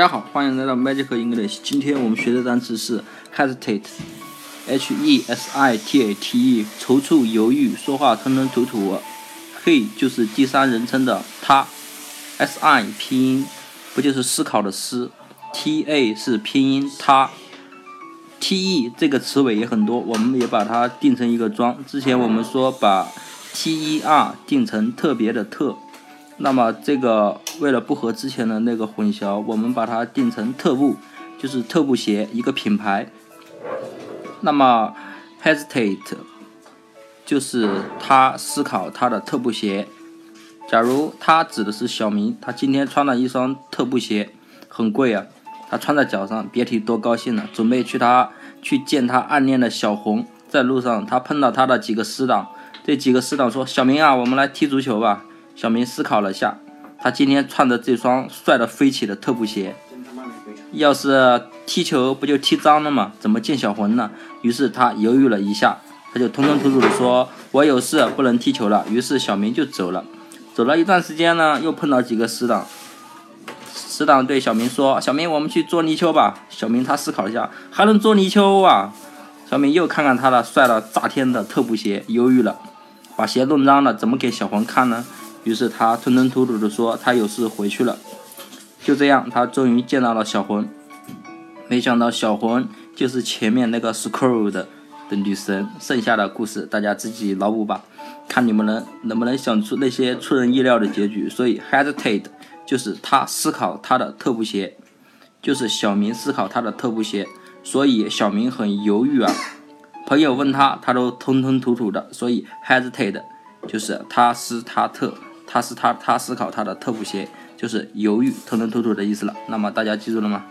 大家好，欢迎来到 Magic English。今天我们学的单词是 hesitate，h e s i t a t e，踌躇、犹豫、说话吞吞吐吐。he 就是第三人称的他，s i 拼音不就是思考的思，t a 是拼音他，t e 这个词尾也很多，我们也把它定成一个装。之前我们说把 t e r 定成特别的特。那么这个为了不和之前的那个混淆，我们把它定成特步，就是特步鞋一个品牌。那么 hesitate 就是他思考他的特步鞋。假如他指的是小明，他今天穿了一双特步鞋，很贵啊，他穿在脚上，别提多高兴了。准备去他去见他暗恋的小红，在路上他碰到他的几个死党，这几个死党说：“小明啊，我们来踢足球吧。”小明思考了下，他今天穿的这双帅的飞起的特步鞋，要是踢球不就踢脏了吗？怎么见小红呢？于是他犹豫了一下，他就吞吞吐吐的说：“我有事不能踢球了。”于是小明就走了。走了一段时间呢，又碰到几个死党，死党对小明说：“小明，我们去捉泥鳅吧。”小明他思考一下，还能捉泥鳅啊？小明又看看他的帅的炸天的特步鞋，犹豫了，把鞋弄脏了，怎么给小红看呢？于是他吞吞吐吐地说：“他有事回去了。”就这样，他终于见到了小魂。没想到小魂就是前面那个 Scroll 的的女神。剩下的故事大家自己脑补吧，看你们能能不能想出那些出人意料的结局。所以 hesitate 就是他思考他的特步鞋，就是小明思考他的特步鞋。所以小明很犹豫啊。朋友问他，他都吞吞吐吐的。所以 hesitate 就是他思他特。他是他，他思考他的特步鞋，就是犹豫、吞吞吐吐的意思了。那么大家记住了吗？